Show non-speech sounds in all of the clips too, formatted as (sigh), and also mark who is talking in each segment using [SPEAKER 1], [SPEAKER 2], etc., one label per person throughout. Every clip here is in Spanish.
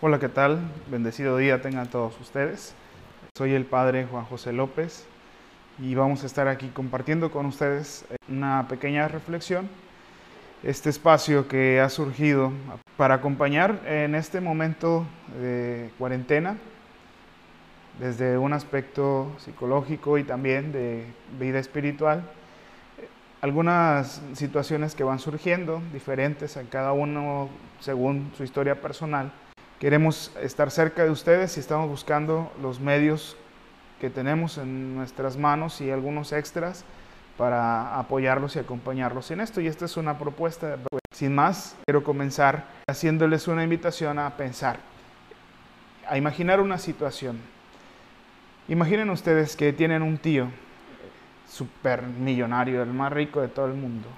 [SPEAKER 1] Hola, ¿qué tal? Bendecido día tengan todos ustedes. Soy el padre Juan José López y vamos a estar aquí compartiendo con ustedes una pequeña reflexión. Este espacio que ha surgido para acompañar en este momento de cuarentena desde un aspecto psicológico y también de vida espiritual algunas situaciones que van surgiendo, diferentes a cada uno según su historia personal. Queremos estar cerca de ustedes y estamos buscando los medios que tenemos en nuestras manos y algunos extras para apoyarlos y acompañarlos en esto. Y esta es una propuesta. Sin más, quiero comenzar haciéndoles una invitación a pensar, a imaginar una situación. Imaginen ustedes que tienen un tío super millonario, el más rico de todo el mundo.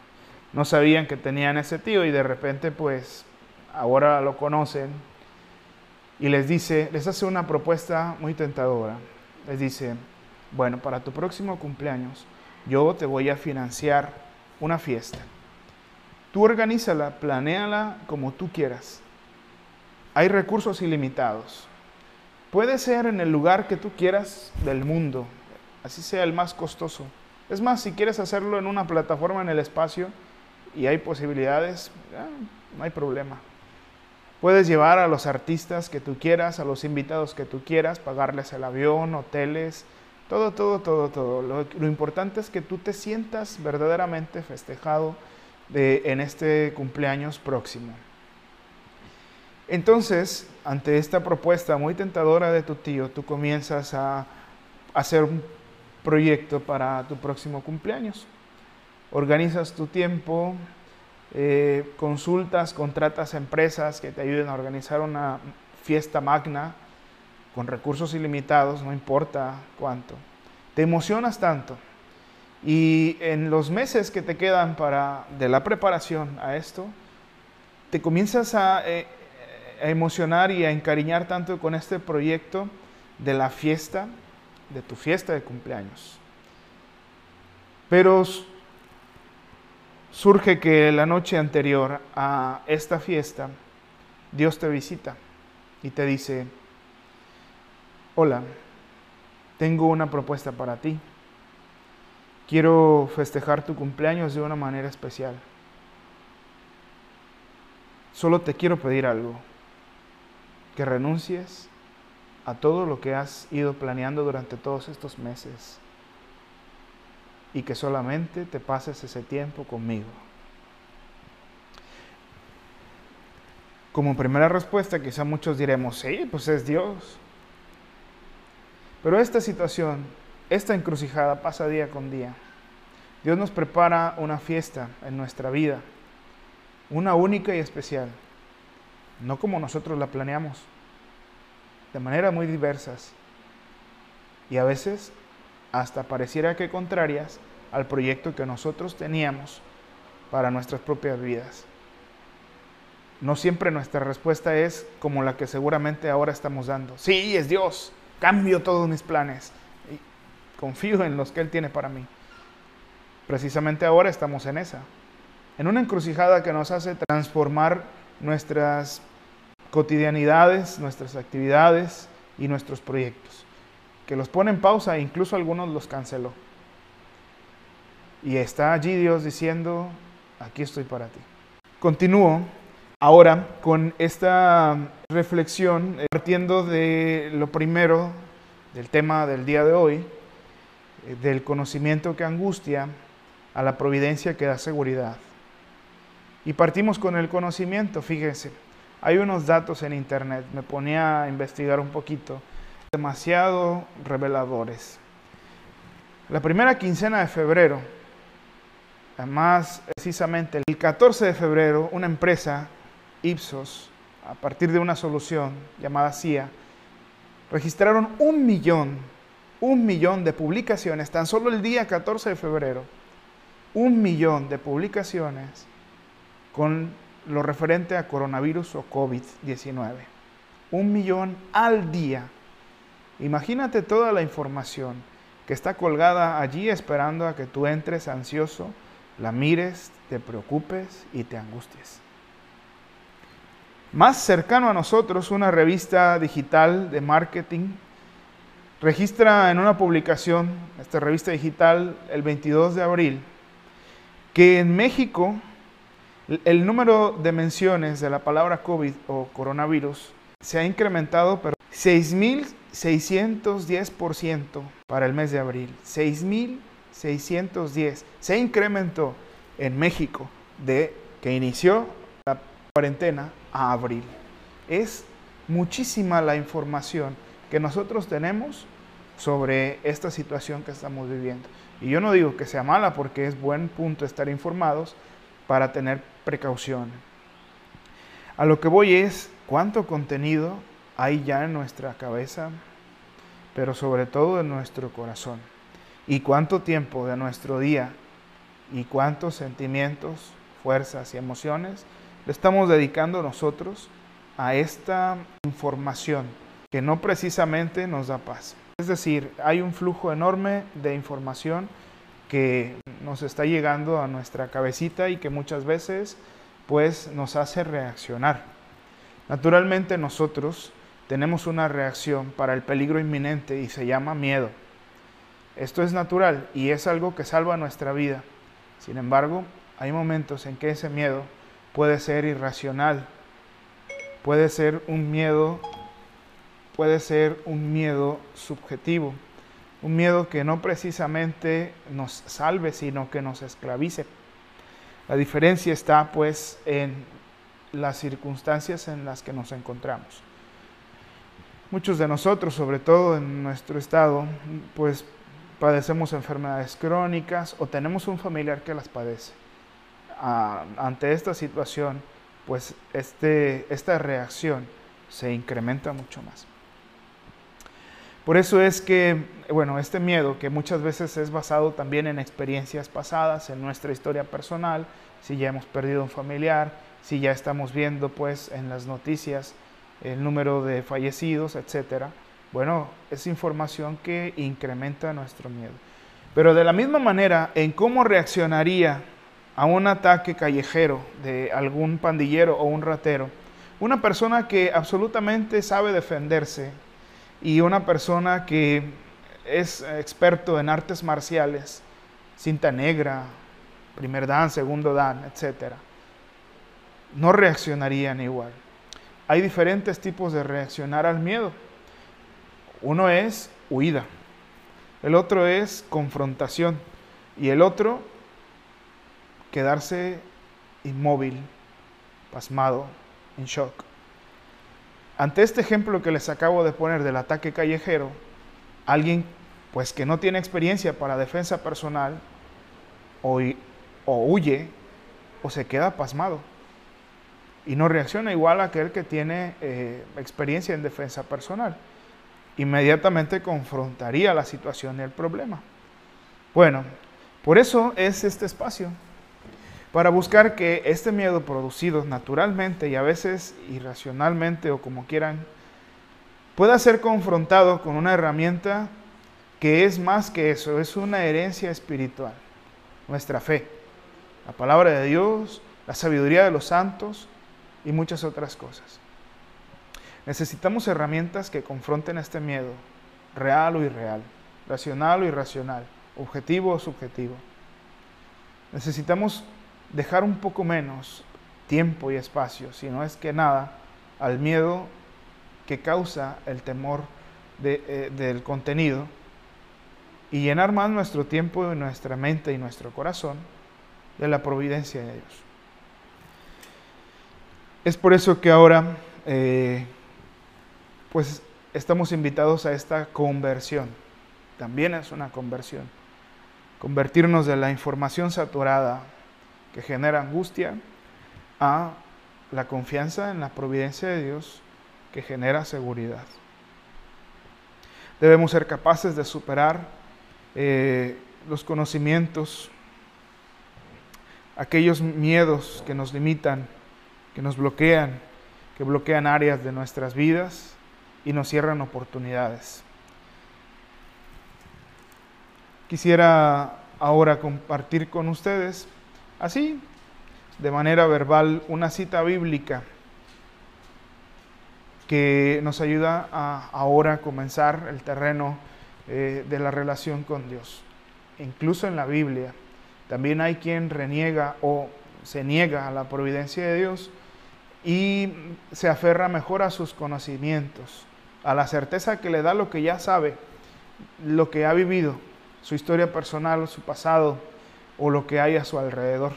[SPEAKER 1] No sabían que tenían ese tío y de repente pues ahora lo conocen y les dice, les hace una propuesta muy tentadora. Les dice, bueno, para tu próximo cumpleaños yo te voy a financiar una fiesta. Tú organízala, planéala como tú quieras. Hay recursos ilimitados. Puede ser en el lugar que tú quieras del mundo, así sea el más costoso. Es más, si quieres hacerlo en una plataforma en el espacio y hay posibilidades, no hay problema. Puedes llevar a los artistas que tú quieras, a los invitados que tú quieras, pagarles el avión, hoteles, todo, todo, todo, todo. Lo, importante es que tú te sientas verdaderamente festejado en este cumpleaños próximo. Entonces, ante esta propuesta muy tentadora de tu tío, tú comienzas a hacer un proyecto para tu próximo cumpleaños. Organizas tu tiempo, eh, consultas, contratas a empresas que te ayuden a organizar una fiesta magna con recursos ilimitados, no importa cuánto. Te emocionas tanto. Y en los meses que te quedan para, de la preparación a esto, te comienzas a, eh, a emocionar y a encariñar tanto con este proyecto de la fiesta de tu fiesta de cumpleaños. Pero surge que la noche anterior a esta fiesta, Dios te visita y te dice, hola, tengo una propuesta para ti. Quiero festejar tu cumpleaños de una manera especial. Solo te quiero pedir algo, que renuncies a todo lo que has ido planeando durante todos estos meses y que solamente te pases ese tiempo conmigo. Como primera respuesta, quizá muchos diremos, sí, pues es Dios. Pero esta situación, esta encrucijada pasa día con día. Dios nos prepara una fiesta en nuestra vida, una única y especial, no como nosotros la planeamos de manera muy diversas y a veces hasta pareciera que contrarias al proyecto que nosotros teníamos para nuestras propias vidas. No siempre nuestra respuesta es como la que seguramente ahora estamos dando. Sí, es Dios, cambio todos mis planes y confío en los que Él tiene para mí. Precisamente ahora estamos en esa, en una encrucijada que nos hace transformar nuestras cotidianidades, nuestras actividades y nuestros proyectos, que los pone en pausa e incluso algunos los canceló. Y está allí Dios diciendo, aquí estoy para ti. Continúo ahora con esta reflexión, eh, partiendo de lo primero del tema del día de hoy, eh, del conocimiento que angustia a la providencia que da seguridad. Y partimos con el conocimiento, fíjense. Hay unos datos en internet, me ponía a investigar un poquito, demasiado reveladores. La primera quincena de febrero, más precisamente el 14 de febrero, una empresa, Ipsos, a partir de una solución llamada CIA, registraron un millón, un millón de publicaciones, tan solo el día 14 de febrero, un millón de publicaciones con lo referente a coronavirus o COVID-19. Un millón al día. Imagínate toda la información que está colgada allí esperando a que tú entres ansioso, la mires, te preocupes y te angusties. Más cercano a nosotros, una revista digital de marketing registra en una publicación, esta revista digital, el 22 de abril, que en México el número de menciones de la palabra COVID o coronavirus se ha incrementado, pero 6.610% para el mes de abril. 6.610. Se incrementó en México de que inició la cuarentena a abril. Es muchísima la información que nosotros tenemos sobre esta situación que estamos viviendo. Y yo no digo que sea mala porque es buen punto estar informados para tener precaución. A lo que voy es cuánto contenido hay ya en nuestra cabeza, pero sobre todo en nuestro corazón. Y cuánto tiempo de nuestro día y cuántos sentimientos, fuerzas y emociones le estamos dedicando nosotros a esta información que no precisamente nos da paz. Es decir, hay un flujo enorme de información que nos está llegando a nuestra cabecita y que muchas veces pues nos hace reaccionar. Naturalmente nosotros tenemos una reacción para el peligro inminente y se llama miedo. Esto es natural y es algo que salva nuestra vida. Sin embargo, hay momentos en que ese miedo puede ser irracional, puede ser un miedo, puede ser un miedo subjetivo un miedo que no precisamente nos salve, sino que nos esclavice. La diferencia está pues en las circunstancias en las que nos encontramos. Muchos de nosotros, sobre todo en nuestro estado, pues padecemos enfermedades crónicas o tenemos un familiar que las padece. ante esta situación, pues este, esta reacción se incrementa mucho más. Por eso es que, bueno, este miedo que muchas veces es basado también en experiencias pasadas, en nuestra historia personal, si ya hemos perdido un familiar, si ya estamos viendo pues en las noticias el número de fallecidos, etcétera. Bueno, es información que incrementa nuestro miedo. Pero de la misma manera, en cómo reaccionaría a un ataque callejero de algún pandillero o un ratero, una persona que absolutamente sabe defenderse, y una persona que es experto en artes marciales, cinta negra, primer dan, segundo dan, etc., no reaccionarían igual. Hay diferentes tipos de reaccionar al miedo. Uno es huida, el otro es confrontación y el otro quedarse inmóvil, pasmado, en shock. Ante este ejemplo que les acabo de poner del ataque callejero, alguien pues que no tiene experiencia para defensa personal o, huye o se queda pasmado y no reacciona igual a aquel que tiene eh, experiencia en defensa personal. Inmediatamente confrontaría la situación y el problema. Bueno, por eso es este espacio para buscar que este miedo producido naturalmente y a veces irracionalmente o como quieran, pueda ser confrontado con una herramienta que es más que eso, es una herencia espiritual, nuestra fe, la palabra de Dios, la sabiduría de los santos y muchas otras cosas. Necesitamos herramientas que confronten este miedo, real o irreal, racional o irracional, objetivo o subjetivo. Necesitamos dejar un poco menos tiempo y espacio, si no es que nada, al miedo que causa el temor eh, del contenido y llenar más nuestro tiempo, nuestra mente y nuestro corazón de la providencia de Dios. Es por eso que ahora, eh, pues estamos invitados a esta conversión. También es una conversión. Convertirnos de la información saturada que genera angustia a la confianza en la providencia de Dios que genera seguridad. Debemos ser capaces de superar eh, los conocimientos, aquellos miedos que nos limitan, que nos bloquean, que bloquean áreas de nuestras vidas y nos cierran oportunidades. Quisiera ahora compartir con ustedes así, de manera verbal, una cita bíblica que nos ayuda a ahora comenzar el terreno eh, de la relación con Dios. Incluso en la Biblia también hay quien reniega o se niega a la providencia de Dios y se aferra mejor a sus conocimientos, a la certeza que le da lo que ya sabe, lo que ha vivido, su historia personal, su pasado o lo que hay a su alrededor.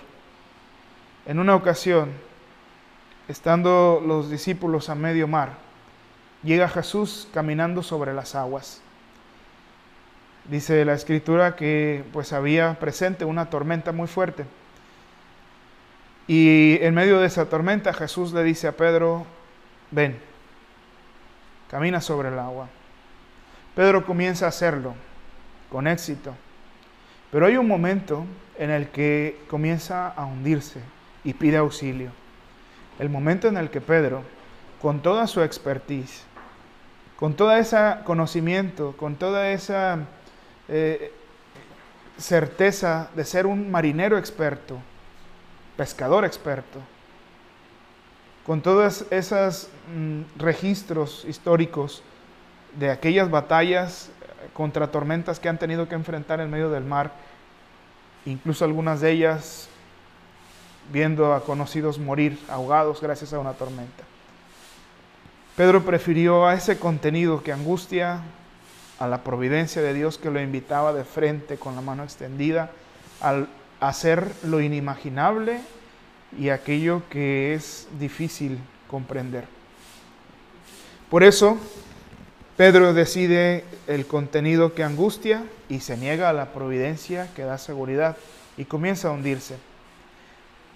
[SPEAKER 1] En una ocasión, estando los discípulos a medio mar, llega Jesús caminando sobre las aguas. Dice la escritura que pues había presente una tormenta muy fuerte. Y en medio de esa tormenta Jesús le dice a Pedro, ven, camina sobre el agua. Pedro comienza a hacerlo con éxito. Pero hay un momento en el que comienza a hundirse y pide auxilio. El momento en el que Pedro, con toda su expertise, con todo ese conocimiento, con toda esa eh, certeza de ser un marinero experto, pescador experto, con todos esos mm, registros históricos de aquellas batallas contra tormentas que han tenido que enfrentar en medio del mar, incluso algunas de ellas viendo a conocidos morir ahogados gracias a una tormenta. Pedro prefirió a ese contenido que angustia, a la providencia de Dios que lo invitaba de frente con la mano extendida, al hacer lo inimaginable y aquello que es difícil comprender. Por eso, Pedro decide el contenido que angustia y se niega a la providencia que da seguridad y comienza a hundirse.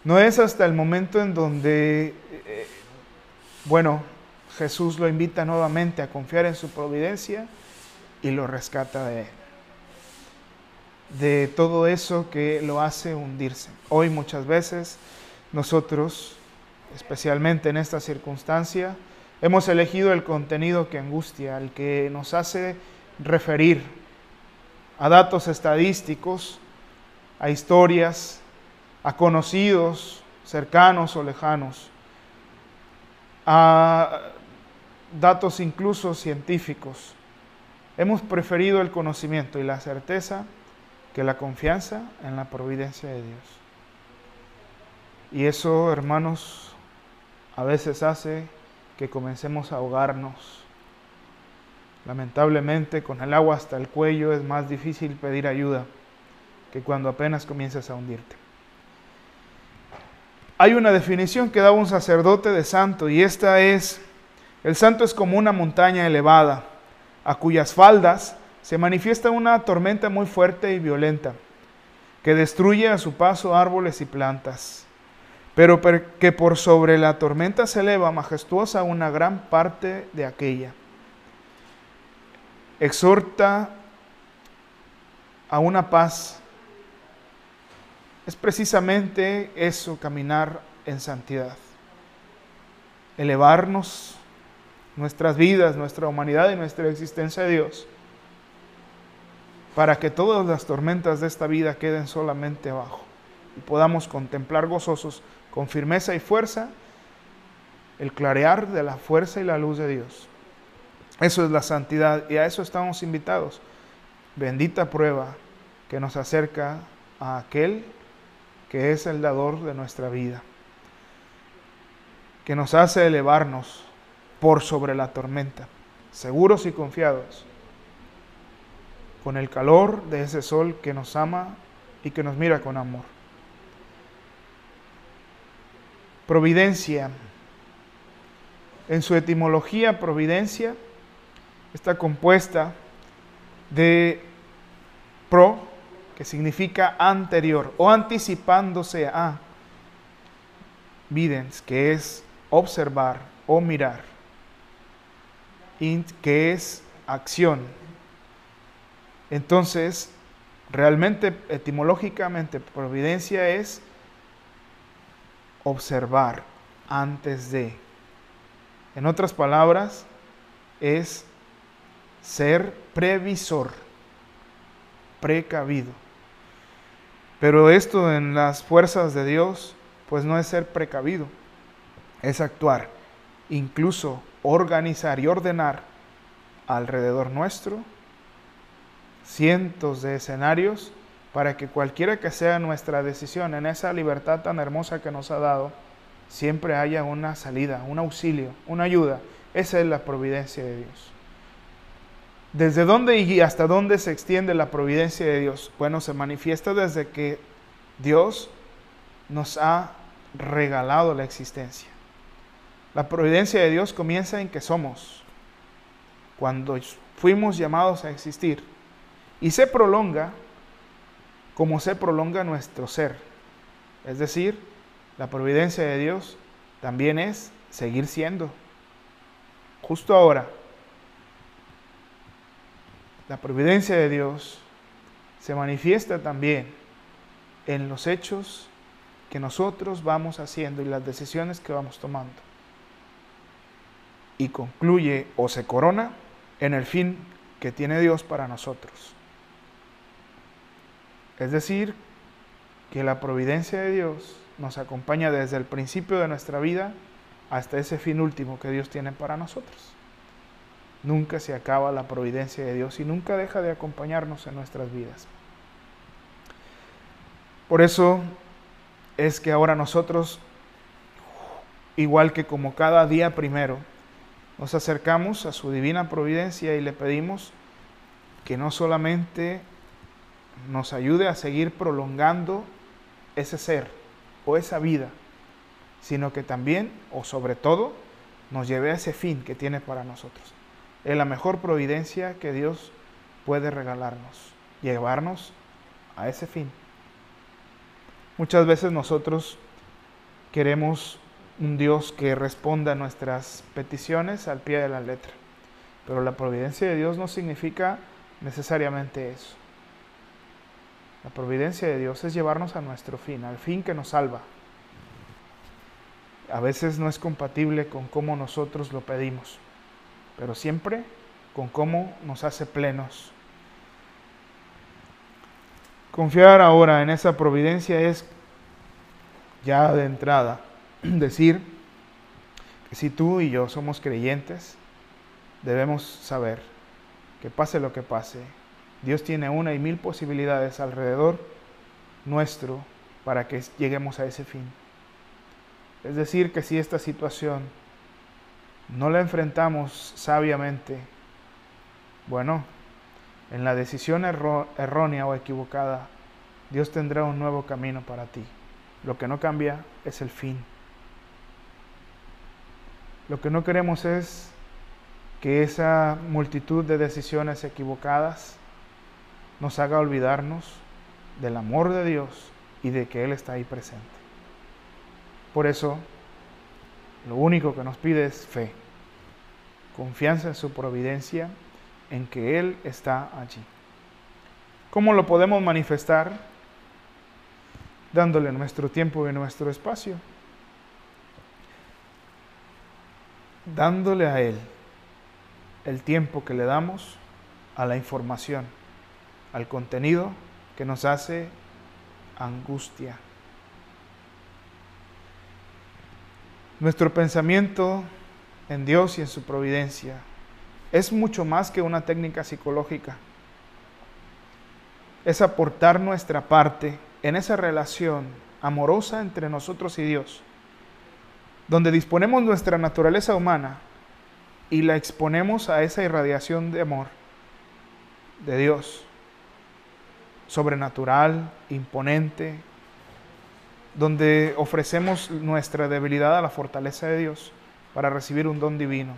[SPEAKER 1] No es hasta el momento en donde, eh, bueno, Jesús lo invita nuevamente a confiar en su providencia y lo rescata de, de todo eso que lo hace hundirse. Hoy muchas veces nosotros, especialmente en esta circunstancia, hemos elegido el contenido que angustia, el que nos hace referir a datos estadísticos, a historias, a conocidos, cercanos o lejanos, a datos incluso científicos. Hemos preferido el conocimiento y la certeza que la confianza en la providencia de Dios. Y eso, hermanos, a veces hace que comencemos a ahogarnos. Lamentablemente, con el agua hasta el cuello es más difícil pedir ayuda que cuando apenas comienzas a hundirte. Hay una definición que da un sacerdote de santo y esta es, el santo es como una montaña elevada, a cuyas faldas se manifiesta una tormenta muy fuerte y violenta, que destruye a su paso árboles y plantas, pero que por sobre la tormenta se eleva majestuosa una gran parte de aquella. Exhorta a una paz es precisamente eso, caminar en santidad. Elevarnos nuestras vidas, nuestra humanidad y nuestra existencia de Dios, para que todas las tormentas de esta vida queden solamente abajo y podamos contemplar gozosos con firmeza y fuerza el clarear de la fuerza y la luz de Dios. Eso es la santidad y a eso estamos invitados. Bendita prueba que nos acerca a aquel que es el dador de nuestra vida, que nos hace elevarnos por sobre la tormenta, seguros y confiados, con el calor de ese sol que nos ama y que nos mira con amor. Providencia. En su etimología, providencia está compuesta de pro, que significa anterior o anticipándose a. Videns, que es observar o mirar. Int, que es acción. Entonces, realmente, etimológicamente, providencia es observar antes de. En otras palabras, es ser previsor, precavido. Pero esto en las fuerzas de Dios, pues no es ser precavido, es actuar, incluso organizar y ordenar alrededor nuestro cientos de escenarios para que cualquiera que sea nuestra decisión en esa libertad tan hermosa que nos ha dado, siempre haya una salida, un auxilio, una ayuda. Esa es la providencia de Dios. ¿Desde dónde y hasta dónde se extiende la providencia de Dios? Bueno, se manifiesta desde que Dios nos ha regalado la existencia. La providencia de Dios comienza en que somos, cuando fuimos llamados a existir, y se prolonga como se prolonga nuestro ser. Es decir, la providencia de Dios también es seguir siendo. Justo ahora, la providencia de Dios se manifiesta también en los hechos que nosotros vamos haciendo y las decisiones que vamos tomando. Y concluye o se corona en el fin que tiene Dios para nosotros. Es decir, que la providencia de Dios nos acompaña desde el principio de nuestra vida hasta ese fin último que Dios tiene para nosotros. Nunca se acaba la providencia de Dios y nunca deja de acompañarnos en nuestras vidas. Por eso es que ahora nosotros, igual que como cada día primero, nos acercamos a su divina providencia y le pedimos que no solamente nos ayude a seguir prolongando ese ser o esa vida, sino que también, o sobre todo, nos lleve a ese fin que tiene para nosotros. Es la mejor providencia que Dios puede regalarnos, llevarnos a ese fin. Muchas veces nosotros queremos un Dios que responda a nuestras peticiones al pie de la letra, pero la providencia de Dios no significa necesariamente eso. La providencia de Dios es llevarnos a nuestro fin, al fin que nos salva. A veces no es compatible con cómo nosotros lo pedimos, pero siempre con cómo nos hace plenos. Confiar ahora en esa providencia es ya de entrada (clears throat) decir que si tú y yo somos creyentes, debemos saber que pase lo que pase, Dios tiene una y mil posibilidades alrededor nuestro para que lleguemos a ese fin. Es decir, que si esta situación no la enfrentamos sabiamente, bueno, en la decisión errónea o equivocada, Dios tendrá un nuevo camino para ti. Lo que no cambia es el fin. Lo que no queremos es que esa multitud de decisiones equivocadas nos haga olvidarnos del amor de Dios y de que Él está ahí presente. Por eso, lo único que nos pide es fe, confianza en su providencia, en que Él está allí. ¿Cómo lo podemos manifestar? Dándole nuestro tiempo y nuestro espacio. Dándole a Él el tiempo que le damos a la información al contenido que nos hace angustia. Nuestro pensamiento en Dios y en su providencia es mucho más que una técnica psicológica. Es aportar nuestra parte en esa relación amorosa entre nosotros y Dios, donde disponemos nuestra naturaleza humana y la exponemos a esa irradiación de amor de Dios sobrenatural, imponente, donde ofrecemos nuestra debilidad a la fortaleza de Dios para recibir un don divino,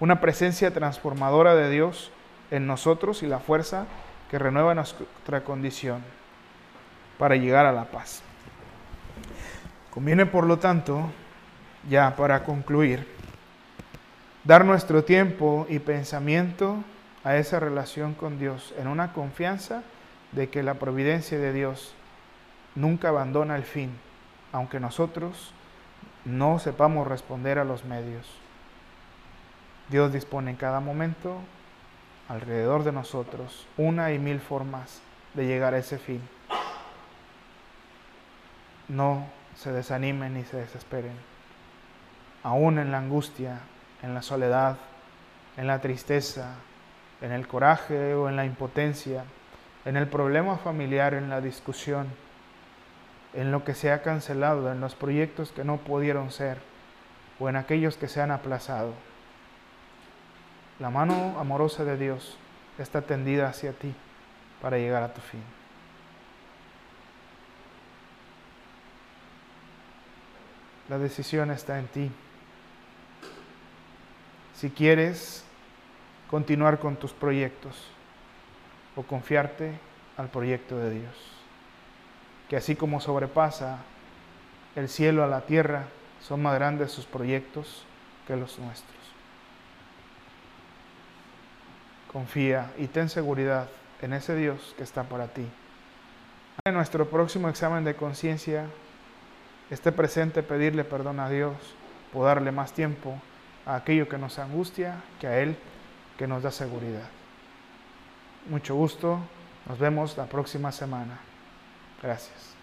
[SPEAKER 1] una presencia transformadora de Dios en nosotros y la fuerza que renueva nuestra condición para llegar a la paz. Conviene, por lo tanto, ya para concluir, dar nuestro tiempo y pensamiento a esa relación con Dios en una confianza de que la providencia de Dios nunca abandona el fin, aunque nosotros no sepamos responder a los medios. Dios dispone en cada momento alrededor de nosotros una y mil formas de llegar a ese fin. No se desanimen ni se desesperen. Aún en la angustia en la soledad, en la tristeza, en el coraje o en la impotencia, en el problema familiar, en la discusión, en lo que se ha cancelado, en los proyectos que no pudieron ser o en aquellos que se han aplazado. La mano amorosa de Dios está tendida hacia ti para llegar a tu fin. La decisión está en ti. Si quieres continuar con tus proyectos o confiarte al proyecto de Dios, que así como sobrepasa el cielo a la tierra, son más grandes sus proyectos que los nuestros. Confía y ten seguridad en ese Dios que está para ti. En nuestro próximo examen de conciencia, esté presente pedirle perdón a Dios por darle más tiempo a aquello que nos angustia que a Él que nos da seguridad. Mucho gusto, nos vemos la próxima semana. Gracias.